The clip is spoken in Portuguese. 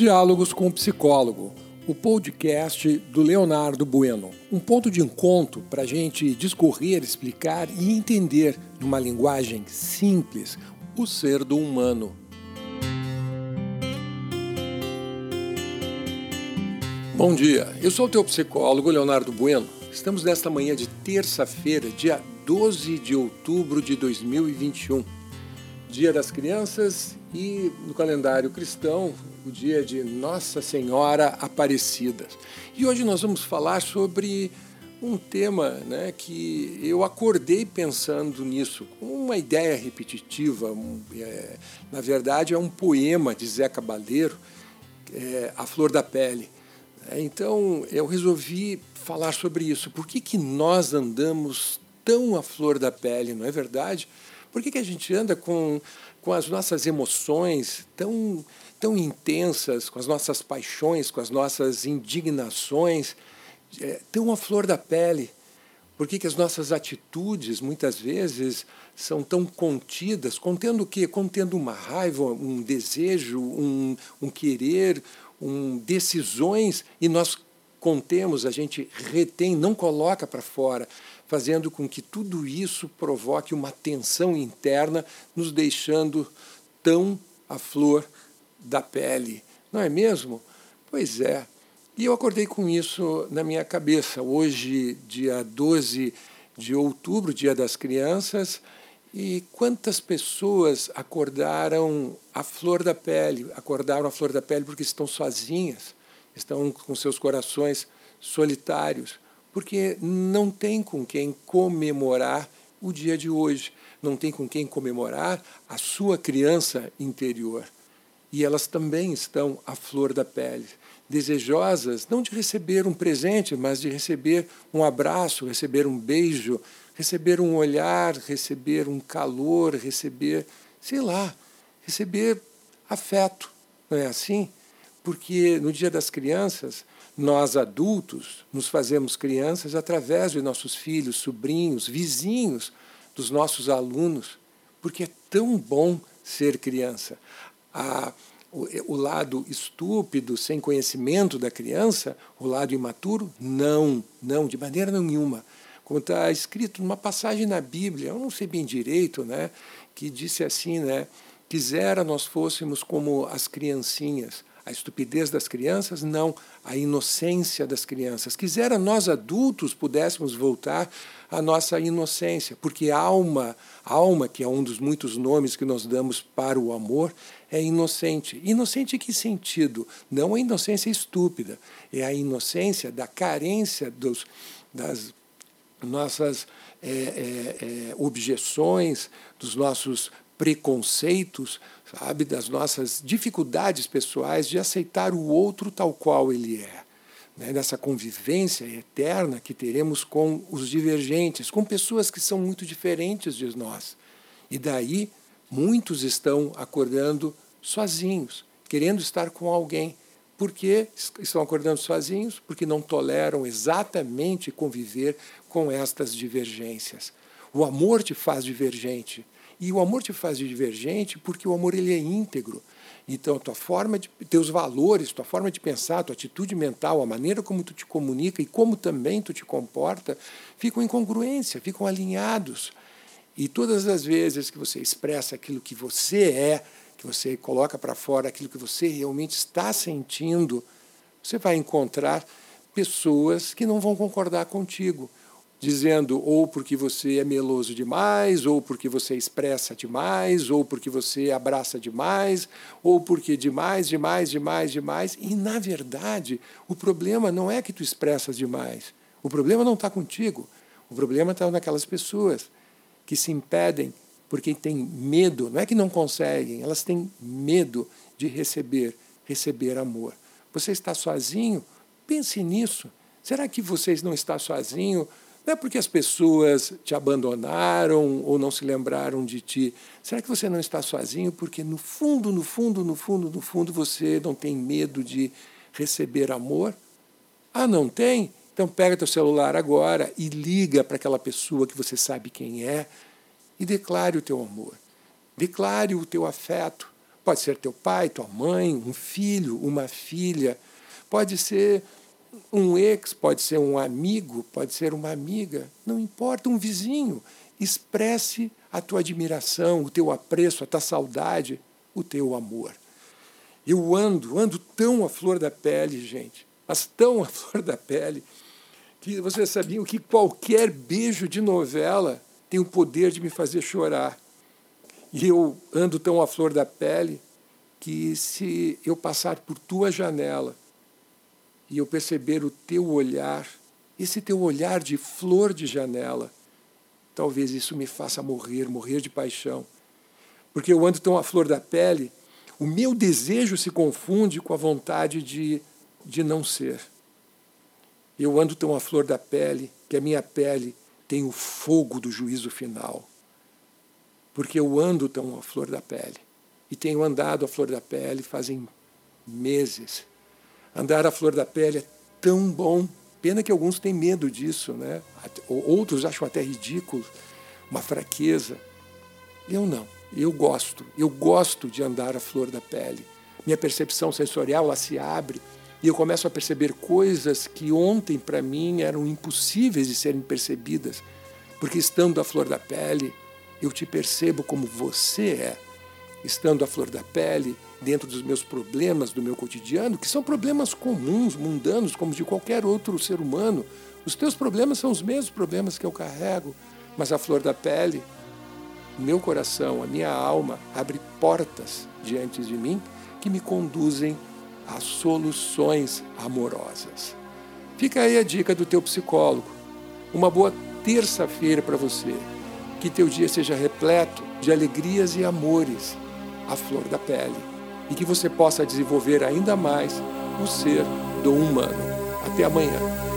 Diálogos com o Psicólogo, o podcast do Leonardo Bueno. Um ponto de encontro para a gente discorrer, explicar e entender, numa linguagem simples, o ser do humano. Bom dia, eu sou o teu psicólogo Leonardo Bueno. Estamos nesta manhã de terça-feira, dia 12 de outubro de 2021, Dia das Crianças e no calendário cristão, o dia de Nossa Senhora Aparecida. E hoje nós vamos falar sobre um tema né, que eu acordei pensando nisso, uma ideia repetitiva. Um, é, na verdade, é um poema de Zé Cabaleiro, é, A Flor da Pele. É, então, eu resolvi falar sobre isso. Por que, que nós andamos tão à flor da pele, não é verdade? Por que, que a gente anda com, com as nossas emoções tão tão intensas, com as nossas paixões, com as nossas indignações, é, tão à flor da pele. Por que, que as nossas atitudes, muitas vezes, são tão contidas, contendo o quê? Contendo uma raiva, um desejo, um, um querer, um, decisões, e nós contemos, a gente retém, não coloca para fora, fazendo com que tudo isso provoque uma tensão interna, nos deixando tão à flor da pele, não é mesmo? Pois é. E eu acordei com isso na minha cabeça. Hoje, dia 12 de outubro, dia das crianças, e quantas pessoas acordaram a flor da pele, acordaram a flor da pele porque estão sozinhas, estão com seus corações solitários, porque não tem com quem comemorar o dia de hoje, não tem com quem comemorar a sua criança interior e elas também estão à flor da pele, desejosas não de receber um presente, mas de receber um abraço, receber um beijo, receber um olhar, receber um calor, receber, sei lá, receber afeto, não é assim? Porque no Dia das Crianças, nós adultos nos fazemos crianças através de nossos filhos, sobrinhos, vizinhos, dos nossos alunos, porque é tão bom ser criança a, o, o lado estúpido, sem conhecimento da criança, o lado imaturo? Não, não, de maneira nenhuma. Como está escrito numa passagem na Bíblia, eu não sei bem direito, né, que disse assim, né, quisera nós fôssemos como as criancinhas, a estupidez das crianças, não, a inocência das crianças. Quisera nós adultos pudéssemos voltar à nossa inocência, porque alma, alma, que é um dos muitos nomes que nós damos para o amor, é inocente. Inocente em que sentido? Não a inocência estúpida, é a inocência da carência dos, das nossas é, é, é, objeções, dos nossos preconceitos, sabe, das nossas dificuldades pessoais de aceitar o outro tal qual ele é. Né, dessa convivência eterna que teremos com os divergentes, com pessoas que são muito diferentes de nós. E daí muitos estão acordando sozinhos, querendo estar com alguém. Por que estão acordando sozinhos? Porque não toleram exatamente conviver com estas divergências. O amor te faz divergente. E o amor te faz divergente porque o amor ele é íntegro. Então, a tua forma de teus valores, tua forma de pensar, tua atitude mental, a maneira como tu te comunica e como também tu te comporta, ficam em congruência, ficam alinhados. E todas as vezes que você expressa aquilo que você é, que você coloca para fora aquilo que você realmente está sentindo, você vai encontrar pessoas que não vão concordar contigo dizendo ou porque você é meloso demais, ou porque você expressa demais, ou porque você abraça demais, ou porque demais, demais, demais, demais. E, na verdade, o problema não é que tu expressas demais. O problema não está contigo. O problema está naquelas pessoas que se impedem porque têm medo, não é que não conseguem, elas têm medo de receber, receber amor. Você está sozinho? Pense nisso. Será que você não está sozinho não é porque as pessoas te abandonaram ou não se lembraram de ti. Será que você não está sozinho porque no fundo, no fundo, no fundo, no fundo você não tem medo de receber amor? Ah, não tem? Então pega teu celular agora e liga para aquela pessoa que você sabe quem é e declare o teu amor. Declare o teu afeto, Pode ser teu pai, tua mãe, um filho, uma filha. Pode ser um ex, pode ser um amigo, pode ser uma amiga. Não importa, um vizinho. Expresse a tua admiração, o teu apreço, a tua saudade, o teu amor. Eu ando, ando tão à flor da pele, gente, mas tão à flor da pele, que vocês sabiam que qualquer beijo de novela tem o poder de me fazer chorar. E eu ando tão à flor da pele que se eu passar por tua janela e eu perceber o teu olhar, esse teu olhar de flor de janela, talvez isso me faça morrer, morrer de paixão. Porque eu ando tão à flor da pele, o meu desejo se confunde com a vontade de, de não ser. Eu ando tão à flor da pele que a minha pele tem o fogo do juízo final porque eu ando tão à flor da pele. E tenho andado à flor da pele fazem meses. Andar à flor da pele é tão bom. Pena que alguns têm medo disso, né? Outros acham até ridículo, uma fraqueza. Eu não. Eu gosto. Eu gosto de andar à flor da pele. Minha percepção sensorial ela se abre e eu começo a perceber coisas que ontem para mim eram impossíveis de serem percebidas, porque estando à flor da pele, eu te percebo como você é, estando à flor da pele, dentro dos meus problemas do meu cotidiano, que são problemas comuns, mundanos, como de qualquer outro ser humano. Os teus problemas são os mesmos problemas que eu carrego, mas a flor da pele, o meu coração, a minha alma abre portas diante de mim que me conduzem a soluções amorosas. Fica aí a dica do teu psicólogo. Uma boa terça-feira para você. Que teu dia seja repleto de alegrias e amores à flor da pele e que você possa desenvolver ainda mais o ser do humano. Até amanhã.